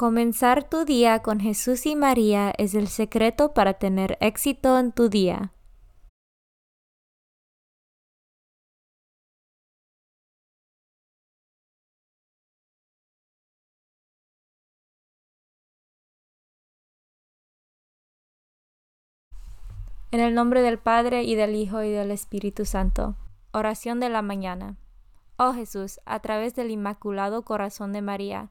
Comenzar tu día con Jesús y María es el secreto para tener éxito en tu día. En el nombre del Padre y del Hijo y del Espíritu Santo. Oración de la mañana. Oh Jesús, a través del Inmaculado Corazón de María,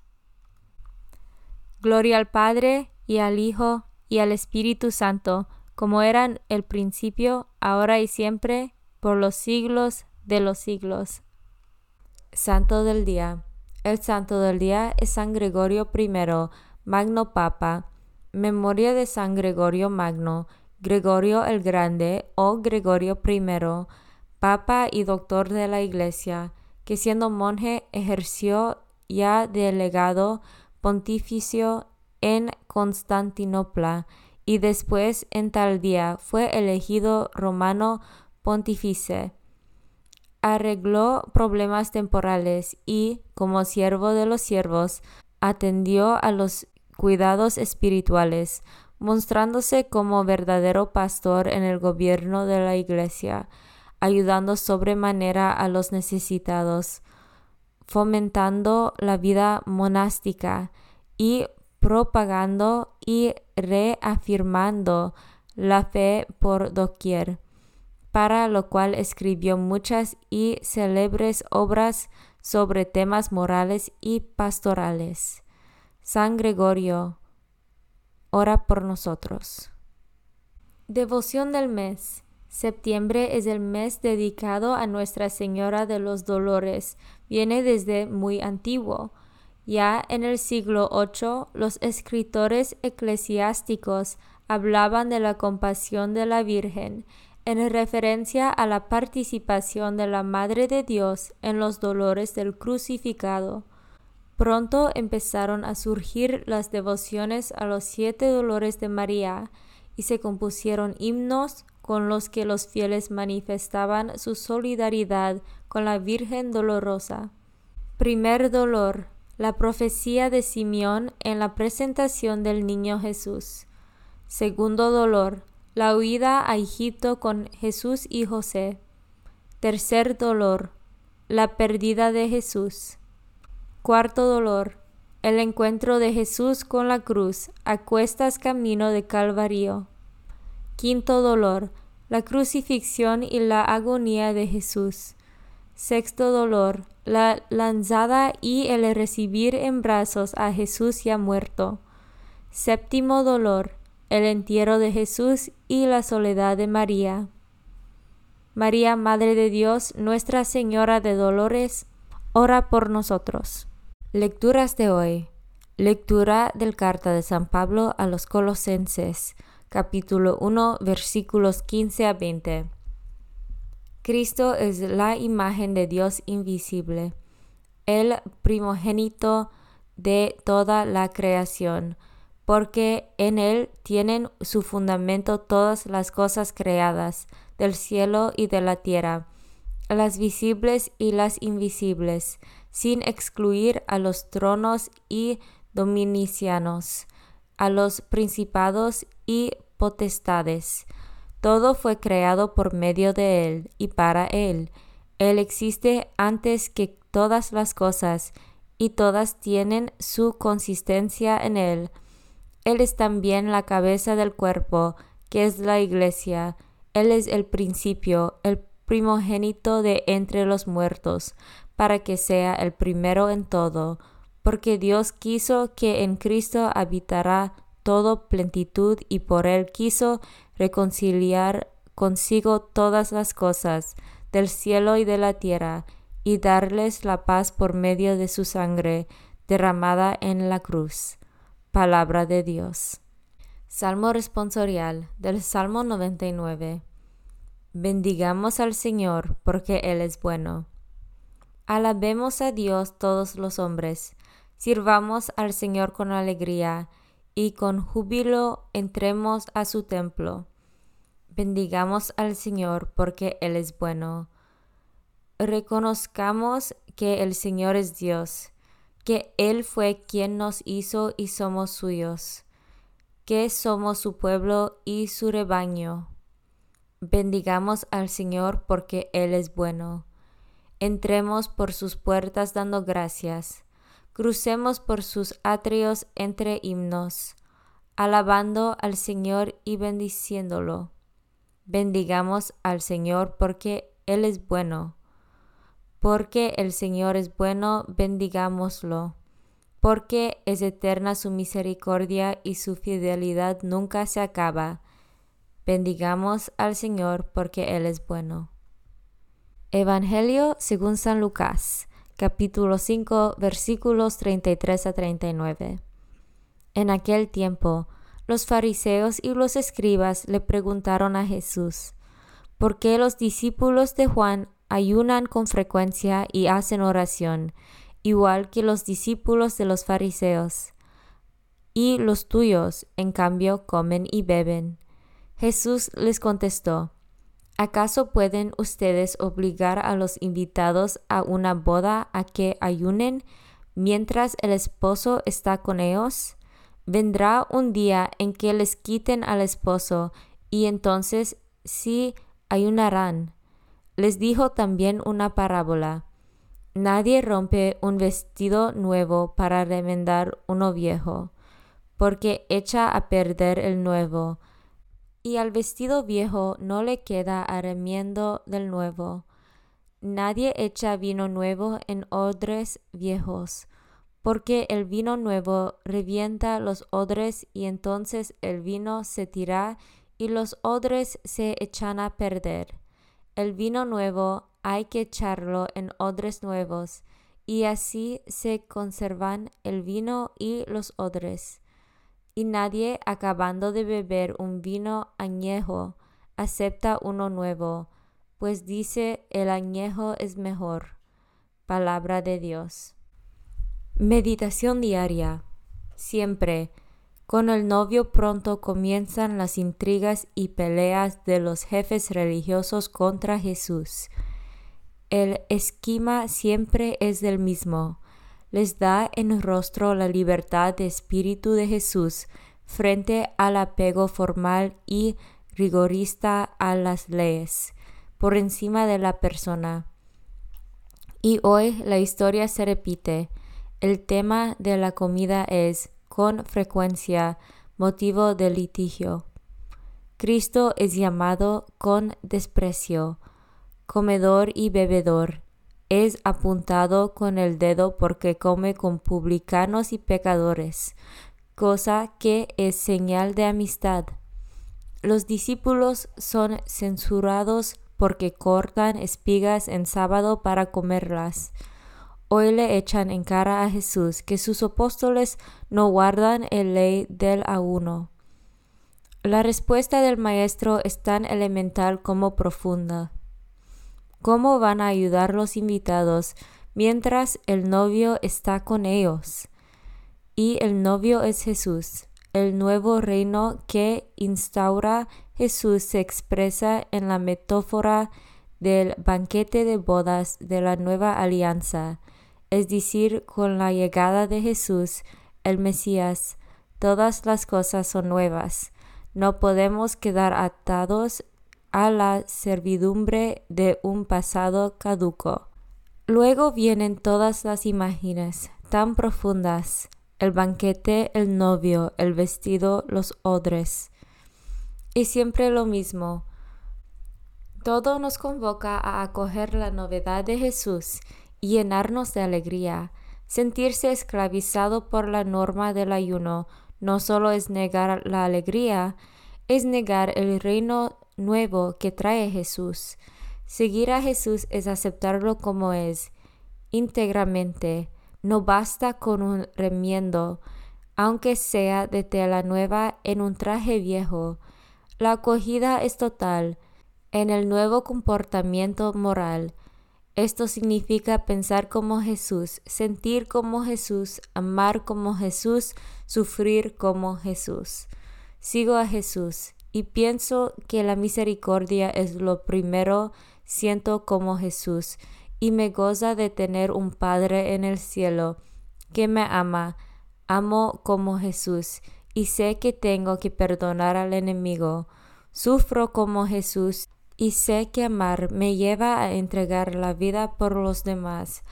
Gloria al Padre, y al Hijo, y al Espíritu Santo, como eran el principio, ahora y siempre, por los siglos de los siglos. Santo del Día. El Santo del Día es San Gregorio I, Magno Papa. Memoria de San Gregorio Magno Gregorio el Grande o Gregorio I, Papa y doctor de la Iglesia, que siendo monje ejerció ya delegado pontificio en Constantinopla y después en tal día fue elegido romano pontífice. Arregló problemas temporales y, como siervo de los siervos, atendió a los cuidados espirituales, mostrándose como verdadero pastor en el gobierno de la Iglesia, ayudando sobremanera a los necesitados, fomentando la vida monástica y propagando y reafirmando la fe por doquier, para lo cual escribió muchas y célebres obras sobre temas morales y pastorales. San Gregorio, ora por nosotros. Devoción del mes. Septiembre es el mes dedicado a Nuestra Señora de los Dolores. Viene desde muy antiguo. Ya en el siglo VIII los escritores eclesiásticos hablaban de la compasión de la Virgen en referencia a la participación de la Madre de Dios en los dolores del crucificado. Pronto empezaron a surgir las devociones a los siete dolores de María y se compusieron himnos con los que los fieles manifestaban su solidaridad con la Virgen Dolorosa. Primer dolor, la profecía de Simeón en la presentación del niño Jesús. Segundo dolor, la huida a Egipto con Jesús y José. Tercer dolor, la pérdida de Jesús. Cuarto dolor. El encuentro de Jesús con la cruz a cuestas camino de Calvario. Quinto dolor. La crucifixión y la agonía de Jesús. Sexto dolor. La lanzada y el recibir en brazos a Jesús ya muerto. Séptimo dolor. El entierro de Jesús y la soledad de María. María, Madre de Dios, Nuestra Señora de Dolores, ora por nosotros. Lecturas de hoy. Lectura del carta de San Pablo a los Colosenses, capítulo 1, versículos 15 a 20. Cristo es la imagen de Dios invisible, el primogénito de toda la creación, porque en él tienen su fundamento todas las cosas creadas, del cielo y de la tierra, las visibles y las invisibles, sin excluir a los tronos y dominicianos, a los principados y potestades. Todo fue creado por medio de Él y para Él. Él existe antes que todas las cosas, y todas tienen su consistencia en Él. Él es también la cabeza del cuerpo, que es la Iglesia, él es el principio, el primogénito de entre los muertos, para que sea el primero en todo, porque Dios quiso que en Cristo habitará todo plenitud y por él quiso reconciliar consigo todas las cosas del cielo y de la tierra, y darles la paz por medio de su sangre derramada en la cruz. Palabra de Dios. Salmo responsorial del Salmo 99. Bendigamos al Señor porque Él es bueno. Alabemos a Dios todos los hombres, sirvamos al Señor con alegría y con júbilo entremos a su templo. Bendigamos al Señor porque Él es bueno. Reconozcamos que el Señor es Dios, que Él fue quien nos hizo y somos suyos que somos su pueblo y su rebaño. Bendigamos al Señor porque Él es bueno. Entremos por sus puertas dando gracias. Crucemos por sus atrios entre himnos, alabando al Señor y bendiciéndolo. Bendigamos al Señor porque Él es bueno. Porque el Señor es bueno, bendigámoslo porque es eterna su misericordia y su fidelidad nunca se acaba. Bendigamos al Señor porque Él es bueno. Evangelio según San Lucas, capítulo 5, versículos 33 a 39. En aquel tiempo, los fariseos y los escribas le preguntaron a Jesús, ¿por qué los discípulos de Juan ayunan con frecuencia y hacen oración, igual que los discípulos de los fariseos. Y los tuyos, en cambio, comen y beben. Jesús les contestó, ¿acaso pueden ustedes obligar a los invitados a una boda a que ayunen mientras el esposo está con ellos? Vendrá un día en que les quiten al esposo y entonces sí ayunarán. Les dijo también una parábola Nadie rompe un vestido nuevo para remendar uno viejo, porque echa a perder el nuevo, y al vestido viejo no le queda arremiendo del nuevo. Nadie echa vino nuevo en odres viejos, porque el vino nuevo revienta los odres y entonces el vino se tira y los odres se echan a perder. El vino nuevo hay que echarlo en odres nuevos, y así se conservan el vino y los odres. Y nadie, acabando de beber un vino añejo, acepta uno nuevo, pues dice el añejo es mejor. Palabra de Dios. Meditación diaria. Siempre con el novio pronto comienzan las intrigas y peleas de los jefes religiosos contra Jesús. El esquema siempre es del mismo. Les da en rostro la libertad de espíritu de Jesús frente al apego formal y rigorista a las leyes, por encima de la persona. Y hoy la historia se repite. El tema de la comida es con frecuencia motivo de litigio. Cristo es llamado con desprecio, comedor y bebedor. Es apuntado con el dedo porque come con publicanos y pecadores, cosa que es señal de amistad. Los discípulos son censurados porque cortan espigas en sábado para comerlas. Hoy le echan en cara a Jesús que sus apóstoles no guardan el ley del auno. La respuesta del maestro es tan elemental como profunda. ¿Cómo van a ayudar los invitados mientras el novio está con ellos? Y el novio es Jesús. El nuevo reino que instaura Jesús se expresa en la metáfora del banquete de bodas de la nueva alianza, es decir, con la llegada de Jesús, el Mesías, todas las cosas son nuevas. No podemos quedar atados a la servidumbre de un pasado caduco. Luego vienen todas las imágenes tan profundas, el banquete, el novio, el vestido, los odres. Y siempre lo mismo. Todo nos convoca a acoger la novedad de Jesús y llenarnos de alegría. Sentirse esclavizado por la norma del ayuno no solo es negar la alegría, es negar el reino nuevo que trae Jesús. Seguir a Jesús es aceptarlo como es, íntegramente, no basta con un remiendo, aunque sea de tela nueva en un traje viejo. La acogida es total en el nuevo comportamiento moral. Esto significa pensar como Jesús, sentir como Jesús, amar como Jesús, sufrir como Jesús. Sigo a Jesús y pienso que la misericordia es lo primero, siento como Jesús y me goza de tener un Padre en el cielo que me ama, amo como Jesús y sé que tengo que perdonar al enemigo. Sufro como Jesús y sé que amar me lleva a entregar la vida por los demás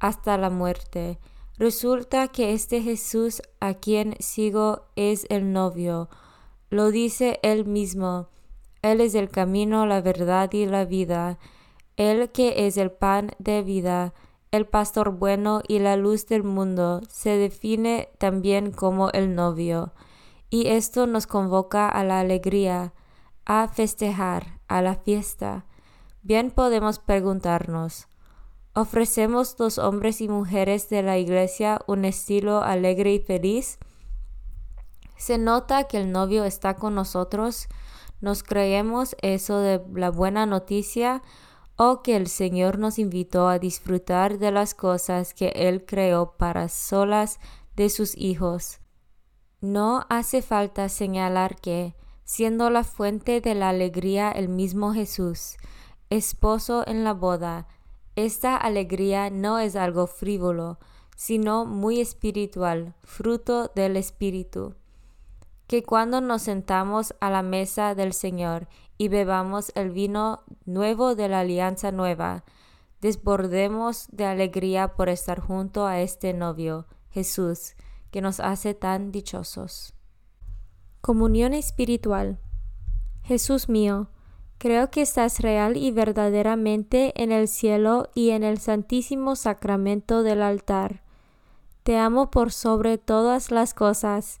hasta la muerte. Resulta que este Jesús a quien sigo es el novio. Lo dice él mismo. Él es el camino, la verdad y la vida. Él que es el pan de vida, el pastor bueno y la luz del mundo, se define también como el novio. Y esto nos convoca a la alegría, a festejar, a la fiesta. Bien podemos preguntarnos, ¿ofrecemos los hombres y mujeres de la iglesia un estilo alegre y feliz? ¿Se nota que el novio está con nosotros? ¿Nos creemos eso de la buena noticia? o que el Señor nos invitó a disfrutar de las cosas que Él creó para solas de sus hijos. No hace falta señalar que, siendo la fuente de la alegría el mismo Jesús, esposo en la boda, esta alegría no es algo frívolo, sino muy espiritual, fruto del Espíritu. Que cuando nos sentamos a la mesa del Señor y bebamos el vino nuevo de la alianza nueva. Desbordemos de alegría por estar junto a este novio, Jesús, que nos hace tan dichosos. Comunión espiritual. Jesús mío, creo que estás real y verdaderamente en el cielo y en el santísimo sacramento del altar. Te amo por sobre todas las cosas,